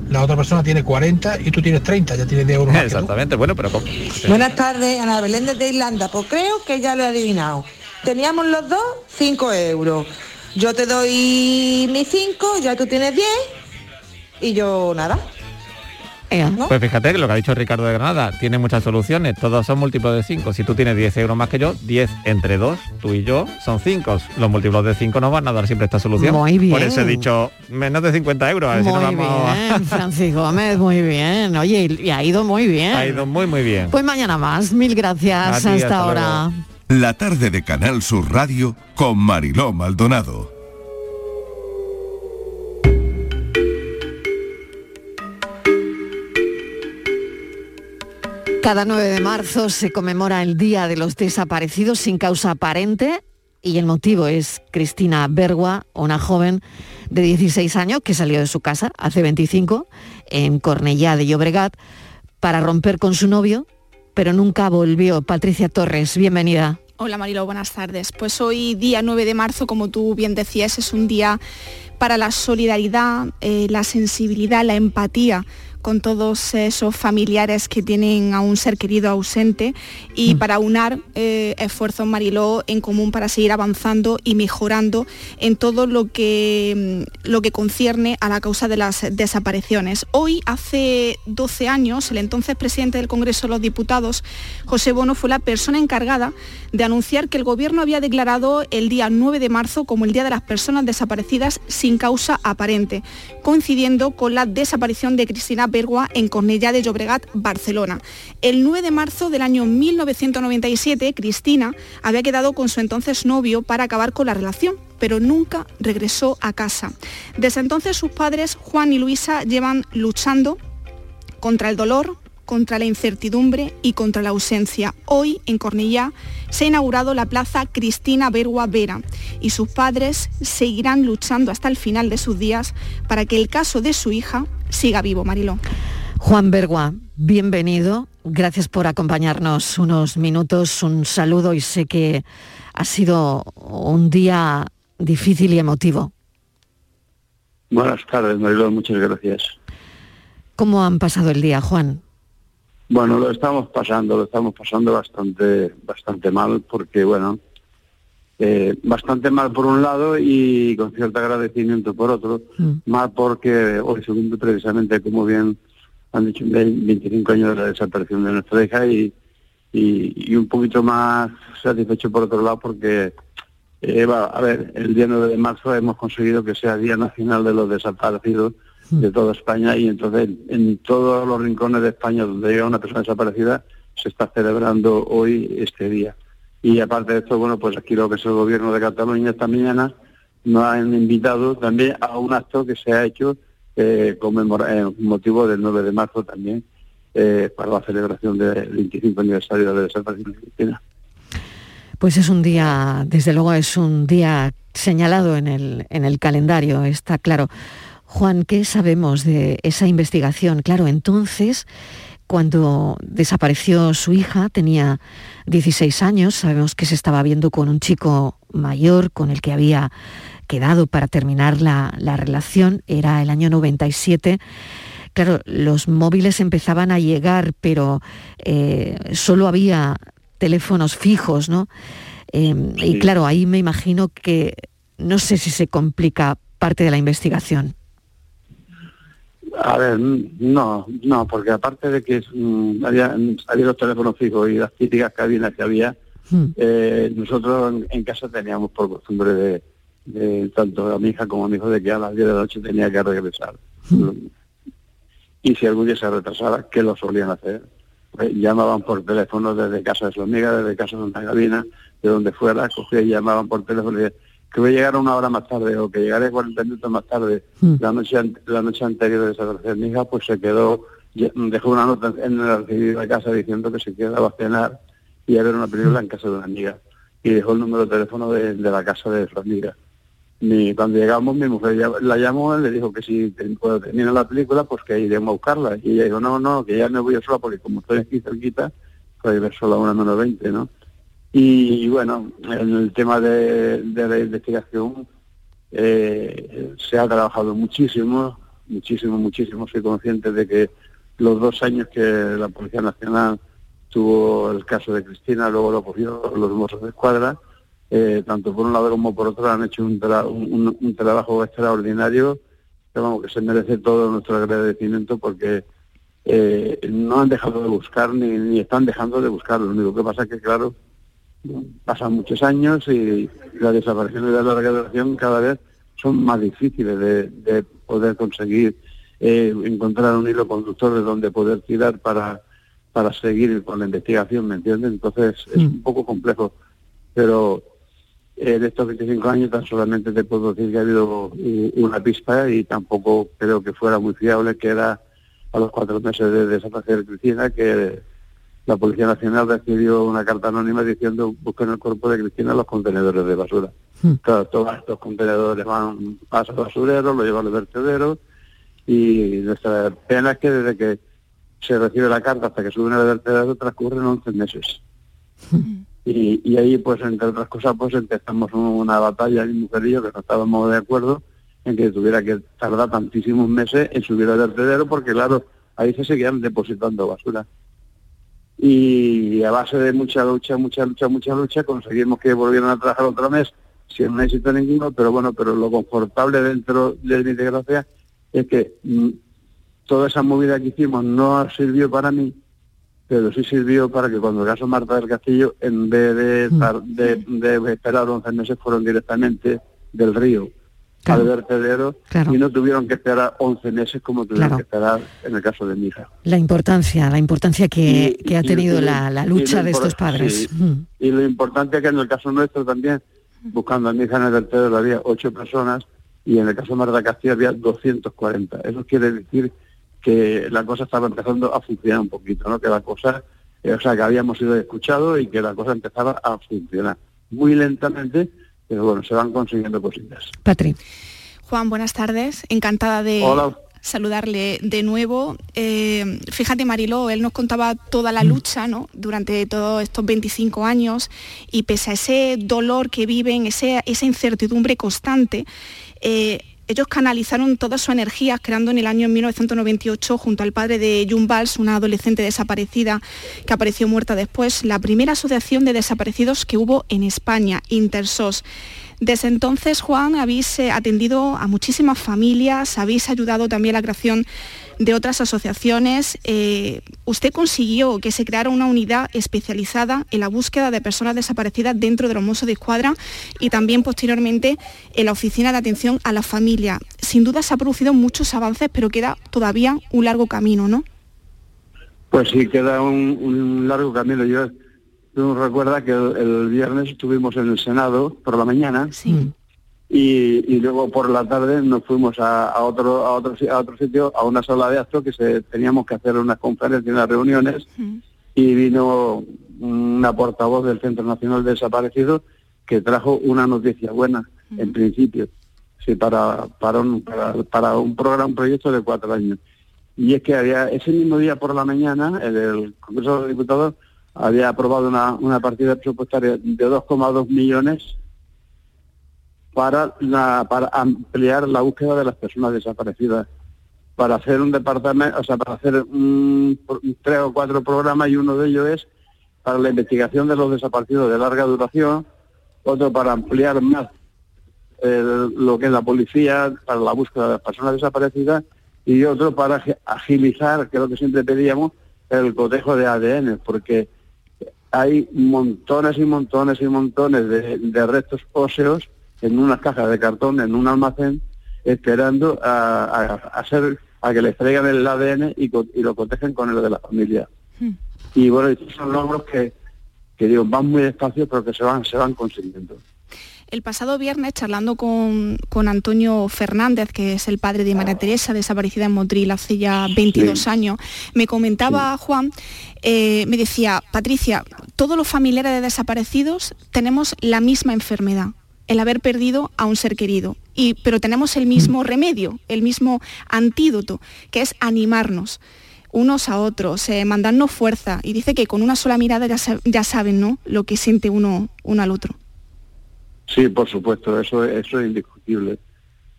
la otra persona tiene 40 y tú tienes 30, ya tienes 10 euros más que tú. Exactamente, bueno, pero ¿cómo? Buenas tardes, Ana Belén desde Irlanda. Pues creo que ya lo he adivinado. Teníamos los dos 5 euros. Yo te doy mis 5, ya tú tienes 10 y yo nada. ¿No? Pues fíjate que lo que ha dicho Ricardo de Granada tiene muchas soluciones, todos son múltiplos de 5. Si tú tienes 10 euros más que yo, 10 entre 2, tú y yo, son 5. Los múltiplos de 5 nos van a dar siempre esta solución. Muy bien. Por eso he dicho menos de 50 euros, a ver si nos Muy vamos a... bien, Francis Gómez, muy bien. Oye, y y ha ido muy bien. Ha ido muy muy bien. Pues mañana más. Mil gracias. Ti, hasta, hasta ahora. La tarde de Canal Sur Radio con Mariló Maldonado. Cada 9 de marzo se conmemora el Día de los Desaparecidos sin causa aparente y el motivo es Cristina Bergua, una joven de 16 años que salió de su casa hace 25 en Cornellá de Llobregat para romper con su novio, pero nunca volvió. Patricia Torres, bienvenida. Hola Marilo, buenas tardes. Pues hoy día 9 de marzo, como tú bien decías, es un día para la solidaridad, eh, la sensibilidad, la empatía con todos esos familiares que tienen a un ser querido ausente y mm. para unar eh, esfuerzos Mariló en común para seguir avanzando y mejorando en todo lo que, mm, lo que concierne a la causa de las desapariciones. Hoy, hace 12 años, el entonces presidente del Congreso de los Diputados, José Bono, fue la persona encargada de anunciar que el Gobierno había declarado el día 9 de marzo como el Día de las Personas Desaparecidas sin causa aparente, coincidiendo con la desaparición de Cristina Bergua en Cornellá de Llobregat, Barcelona. El 9 de marzo del año 1997, Cristina había quedado con su entonces novio para acabar con la relación, pero nunca regresó a casa. Desde entonces sus padres, Juan y Luisa, llevan luchando contra el dolor, contra la incertidumbre y contra la ausencia. Hoy, en Cornellá, se ha inaugurado la plaza Cristina Bergua Vera y sus padres seguirán luchando hasta el final de sus días para que el caso de su hija siga vivo, Mariló. Juan Bergua, bienvenido. Gracias por acompañarnos unos minutos. Un saludo y sé que ha sido un día difícil y emotivo. Buenas tardes, Mariló. Muchas gracias. ¿Cómo han pasado el día, Juan? Bueno, lo estamos pasando, lo estamos pasando bastante, bastante mal porque, bueno, eh, bastante mal por un lado y con cierto agradecimiento por otro, mm. mal porque hoy se cumple precisamente, como bien han dicho, 25 años de la desaparición de nuestra hija y, y, un poquito más satisfecho por otro lado porque, eh, a ver, el día 9 de marzo hemos conseguido que sea Día Nacional de los Desaparecidos Hmm. de toda España y entonces en todos los rincones de España donde llega una persona desaparecida se está celebrando hoy este día. Y aparte de esto, bueno, pues aquí lo que es el gobierno de Cataluña esta mañana nos han invitado también a un acto que se ha hecho eh, con motivo del 9 de marzo también eh, para la celebración del 25 aniversario de la desaparición de Cristina. Pues es un día, desde luego es un día señalado en el, en el calendario, está claro. Juan, ¿qué sabemos de esa investigación? Claro, entonces, cuando desapareció su hija, tenía 16 años, sabemos que se estaba viendo con un chico mayor con el que había quedado para terminar la, relación, era el año 97. Claro, los móviles empezaban a llegar, pero eh, solo había teléfonos fijos, ¿no? Em, y claro, ahí me imagino que no sé si se complica parte de la investigación. A ver, no, no, porque aparte de que mm, había, los teléfonos fijos y las típicas cabinas que había, hmm. eh, nosotros en, casa teníamos por costumbre de, tanto a mi hija como a mi hijo de que a las 10 de la noche tenía que regresar. Hmm. Y si algún día se retrasaba, ¿qué lo solían hacer? Pues llamaban por teléfono desde casa de su amiga, desde casa de una cabina, de donde fuera, cogían y llamaban por teléfono y que voy a llegar una hora más tarde o que llegaré 40 minutos más tarde. Hmm. La noche la noche anterior de esa mi hija, pues se quedó, dejó una nota en el recibido de casa diciendo que se quedaba a cenar y a ver una película en casa de una amiga. Y dejó el número de teléfono de, la casa de su amiga. Y cuando llegamos, mi mujer la llamó, y le dijo que si cuando termina la película, pues que iremos a buscarla. Y ella dijo, no, no, que ya me voy sola porque como estoy aquí cerquita, pues ir sola a una menos 20, ¿no? Y, bueno, en el tema de, la investigación eh, se ha trabajado muchísimo, muchísimo, muchísimo. Soy consciente de que los dos años que la Policía Nacional tuvo el caso de Cristina, luego lo cogieron los mozos de escuadra, eh, tanto por un lado como por otro han hecho un, trabajo extraordinario que, vamos, que se merece todo nuestro agradecimiento porque eh, no han dejado de buscar ni, ni están dejando de buscar. Lo único que pasa es que, claro, pasan muchos años y las desapariciones de larga duración cada vez son más difíciles de, poder conseguir eh, encontrar un hilo conductor de donde poder tirar para, para seguir con la investigación, ¿me entiendes? Entonces es mm. un poco complejo, pero en estos 25 años tan solamente te puedo decir que ha habido una pista y tampoco creo que fuera muy fiable, que era a los cuatro meses de desaparecer Cristina, que la Policía Nacional recibió una carta anónima diciendo busquen el cuerpo de Cristina los contenedores de basura. Claro, todos estos contenedores van a los basureros, lo llevan al vertedero y nuestra pena es que desde que se recibe la carta hasta que suben al vertedero transcurren 11 meses. Y, y ahí, pues, entre otras cosas, pues empezamos una batalla, mi mujer y yo, que no estábamos de acuerdo en que tuviera que tardar tantísimos meses en subir al vertedero, porque claro, ahí se seguían depositando basura. Y a base de mucha lucha, mucha lucha, mucha lucha, conseguimos que volvieran a trabajar otra mes sin éxito ninguno, pero bueno, pero lo confortable dentro de mi desgracia es que mm, toda esa movida que hicimos no sirvió para mí, pero sí sirvió para que cuando el caso Marta del Castillo, en vez de, de esperar 11 meses, fueron directamente del río al vertedero y no tuvieron que esperar 11 meses como tuvieron Claro. que esperar en el caso de mi hija. La importancia, la importancia que, que ha y- tenido y- la, la y lucha de estos padres. sí. Mm. Y lo importante es que en el caso nuestro también, buscando a mi hija en el vertedero había ocho personas y en el caso de Marta Castillo había 240. Eso quiere decir que la cosa estaba empezando a funcionar un poquito, ¿no? Que la cosa, eh, o sea, que habíamos sido escuchados y que la cosa empezaba a funcionar. Muy lentamente, pero bueno, se van consiguiendo cositas. Patri. Juan, buenas tardes. Encantada de Hola. saludarle de nuevo. Eh, fíjate, Mariló, él nos contaba toda la lucha ¿no? durante todos estos 25 años y pese a ese dolor que viven, ese- esa incertidumbre constante, eh, ellos canalizaron toda su energía creando en el año 1998 junto al padre de June Valls, una adolescente desaparecida que apareció muerta después, la primera asociación de desaparecidos que hubo en España, Intersos. Desde entonces, Juan, habéis eh, atendido a muchísimas familias, habéis ayudado también a la creación de otras asociaciones. Eh, usted consiguió que se creara una unidad especializada en la búsqueda de personas desaparecidas dentro de los Mossos de Escuadra y también posteriormente en la Oficina de Atención a la Familia. Sin duda se han producido muchos avances, pero queda todavía un largo camino, ¿no? Pues sí, queda un, un largo camino. Yo tú recuerda que el, el viernes estuvimos en el Senado por la mañana y, y luego por la tarde nos fuimos a, a otro a otro a otro sitio, a una sala de actos que se teníamos que hacer unas conferencias, unas reuniones y vino una portavoz del Centro Nacional de Desaparecidos que trajo una noticia buena en principio, sí, para para un para, para un programa, un proyecto de cuatro años. Y es que había ese mismo día por la mañana, en el Congreso de los Diputados había aprobado una, una partida presupuestaria de 2,2 millones para, la, para ampliar la búsqueda de las personas desaparecidas, para hacer un departamento, o sea, para hacer un, tres o cuatro programas y uno de ellos es para la investigación de los desaparecidos de larga duración, otro para ampliar más lo que es la policía, para la búsqueda de las personas desaparecidas y otro para agi- agilizar, que es lo que siempre pedíamos, el cotejo de ADN, porque hay montones y montones y montones de restos óseos en unas cajas de cartón, en un almacén, esperando a, a- a hacer, a que les traigan el ADN y, lo cotejen con el de la familia. Y bueno, son logros que, que digo, van muy despacio, pero que se van, se van consiguiendo. El pasado viernes, charlando con, con Antonio Fernández, que es el padre de María Teresa, desaparecida en Motril hace ya 22 Sí. años, me comentaba Juan, eh, me decía, Patricia, todos los familiares de desaparecidos tenemos la misma enfermedad, el haber perdido a un ser querido, y, pero tenemos el mismo remedio, el mismo antídoto, que es animarnos unos a otros, eh, mandarnos fuerza, y dice que con una sola mirada ya, ya saben ¿no? lo que siente uno, uno al otro. Sí, por supuesto, eso, eso es indiscutible,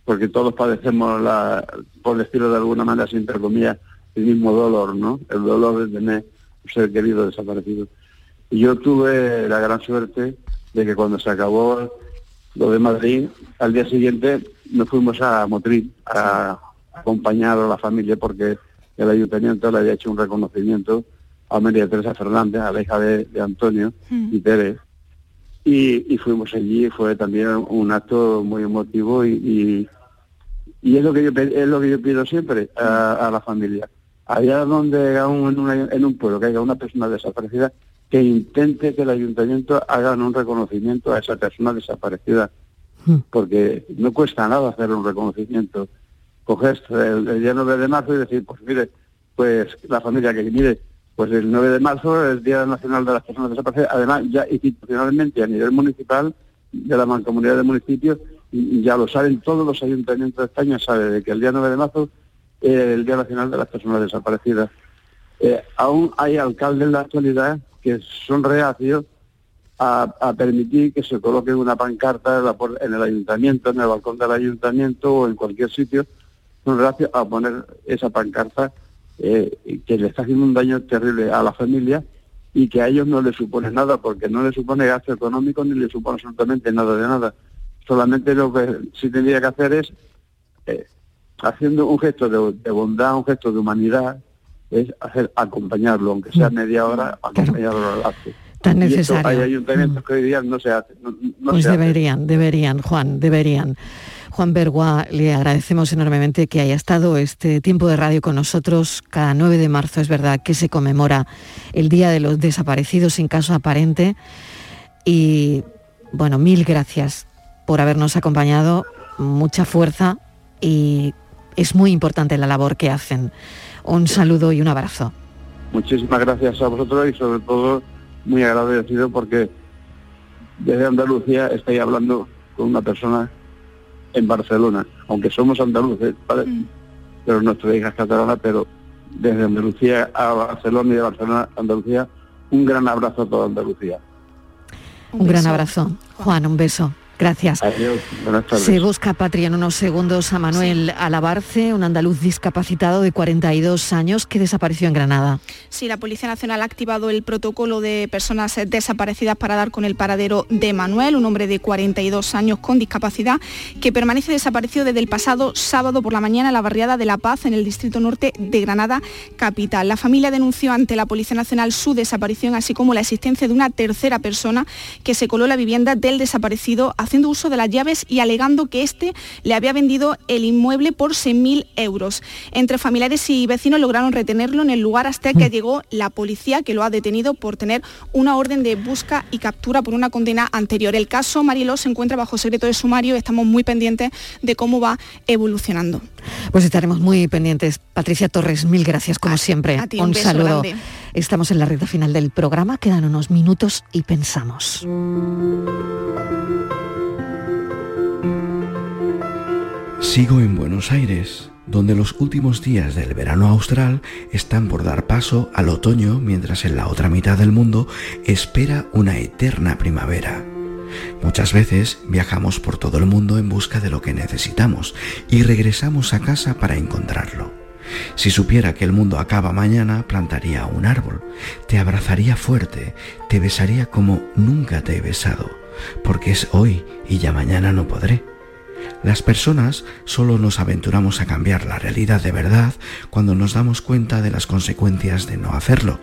porque todos padecemos, la, por decirlo de alguna manera, sin entre comillas, el mismo dolor, ¿no? El dolor de tener un ser querido desaparecido. Y yo tuve la gran suerte de que cuando se acabó lo de Madrid, al día siguiente nos fuimos a Motril a acompañar a la familia porque el ayuntamiento le había hecho un reconocimiento a María Teresa Fernández, a la hija de, de Antonio y Pérez. Y, y fuimos allí, fue también un acto muy emotivo y, y, y es lo que yo es lo que yo pido siempre a, a la familia. Allá donde haya un- en, una- en un pueblo que haya una persona desaparecida, que intente que el ayuntamiento haga un reconocimiento a esa persona desaparecida, porque no cuesta nada hacer un reconocimiento. Coger el, el día 9 de marzo y decir, pues mire, pues la familia que mire, Pues el 9 de marzo es el Día Nacional de las Personas Desaparecidas, además ya institucionalmente a nivel municipal, de la mancomunidad de municipios, ya lo saben todos los ayuntamientos de España, saben de que el día 9 de marzo es el Día Nacional de las Personas Desaparecidas. Eh, aún hay alcaldes en la actualidad que son reacios a, permitir que se coloque una pancarta en, el ayuntamiento, en el balcón del ayuntamiento o en cualquier sitio, son reacios a poner esa pancarta eh, que le está haciendo un daño terrible a la familia y que a ellos no les supone nada, porque no les supone gasto económico ni les supone absolutamente nada de nada. Solamente lo que sí tendría que hacer es, eh, haciendo un gesto de, bondad, un gesto de humanidad, es hacer acompañarlo, aunque sea mm. media hora, acompañarlo al acto. Tan necesario. hay ayuntamientos que hoy día no se hacen. pues deberían, deberían, Juan, deberían. Juan Bergua, le agradecemos enormemente que haya estado este tiempo de radio con nosotros. Cada 9 de marzo es verdad que se conmemora el Día de los Desaparecidos sin caso aparente. Y bueno, mil gracias por habernos acompañado. Mucha fuerza y es muy importante la labor que hacen. Un saludo y un abrazo. Muchísimas gracias a vosotros y sobre todo muy agradecido porque desde Andalucía estoy hablando con una persona en Barcelona, aunque somos andaluces, mm. pero nuestra hija es catalana, pero desde Andalucía a Barcelona y de Barcelona a Andalucía, un gran abrazo a toda Andalucía. Un, gran abrazo. Juan, un beso. Gracias. Se busca patria en unos segundos a Manuel Alabarce, un andaluz discapacitado de 42 años que desapareció en Granada. Sí, la Policía Nacional ha activado el protocolo de personas desaparecidas para dar con el paradero de Manuel, un hombre de 42 años con discapacidad que permanece desaparecido desde el pasado sábado por la mañana en la barriada de La Paz, en el distrito norte de Granada capital. La familia denunció ante la Policía Nacional su desaparición, así como la existencia de una tercera persona que se coló en la vivienda del desaparecido haciendo uso de las llaves y alegando que éste le había vendido el inmueble por 6.000 euros. Entre familiares y vecinos lograron retenerlo en el lugar hasta que mm. llegó la policía que lo ha detenido por tener una orden de busca y captura por una condena anterior. El caso Mariló se encuentra bajo secreto de sumario y estamos muy pendientes de cómo va evolucionando. Pues estaremos muy pendientes. Patricia Torres, mil gracias como siempre. un, saludo. Estamos en la recta final del programa, quedan unos minutos y pensamos. Sigo en Buenos Aires, donde los últimos días del verano austral están por dar paso al otoño mientras en la otra mitad del mundo espera una eterna primavera. Muchas veces viajamos por todo el mundo en busca de lo que necesitamos y regresamos a casa para encontrarlo. Si supiera que el mundo acaba mañana, plantaría un árbol, te abrazaría fuerte, te besaría como nunca te he besado, porque es hoy y ya mañana no podré. Las personas solo nos aventuramos a cambiar la realidad de verdad cuando nos damos cuenta de las consecuencias de no hacerlo.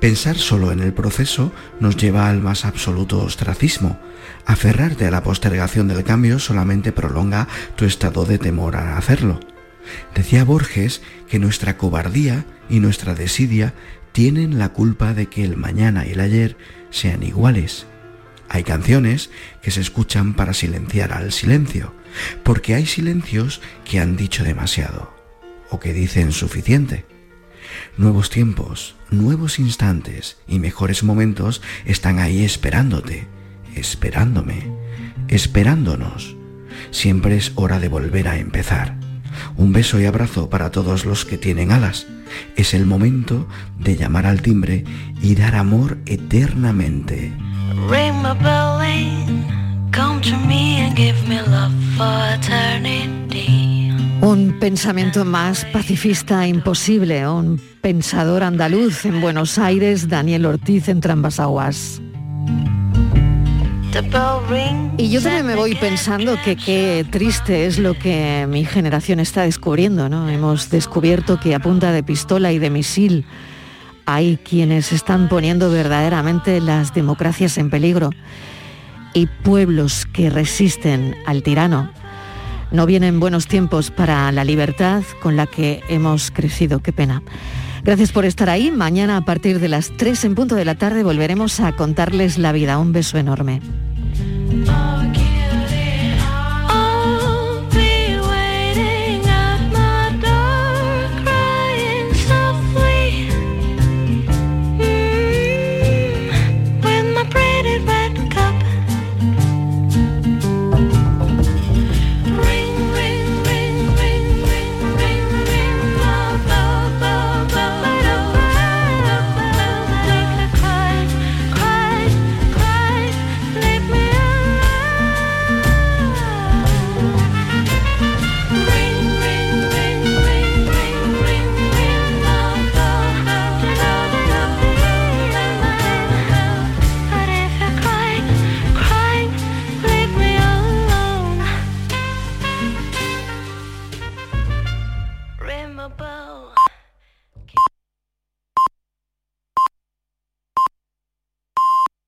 Pensar solo en el proceso nos lleva al más absoluto ostracismo. Aferrarte a la postergación del cambio solamente prolonga tu estado de temor a hacerlo. Decía Borges que nuestra cobardía y nuestra desidia tienen la culpa de que el mañana y el ayer sean iguales. Hay canciones que se escuchan para silenciar al silencio porque hay silencios que han dicho demasiado o que dicen suficiente. Nuevos tiempos, nuevos instantes y mejores momentos están ahí esperándote, esperándome, esperándonos. Siempre es hora de volver a empezar. Un beso y abrazo para todos los que tienen alas. Es el momento de llamar al timbre y dar amor eternamente. Un pensamiento más pacifista imposible, un pensador andaluz en Buenos Aires, Daniel Ortiz en Trambasaguas. Y yo también me voy pensando que qué triste es lo que mi generación está descubriendo, ¿no? Hemos descubierto que a punta de pistola y de misil hay quienes están poniendo verdaderamente las democracias en peligro y pueblos que resisten al tirano. No vienen buenos tiempos para la libertad con la que hemos crecido. Qué pena. Gracias por estar ahí. Mañana a partir de las 3 en punto de la tarde volveremos a contarles la vida. Un beso enorme.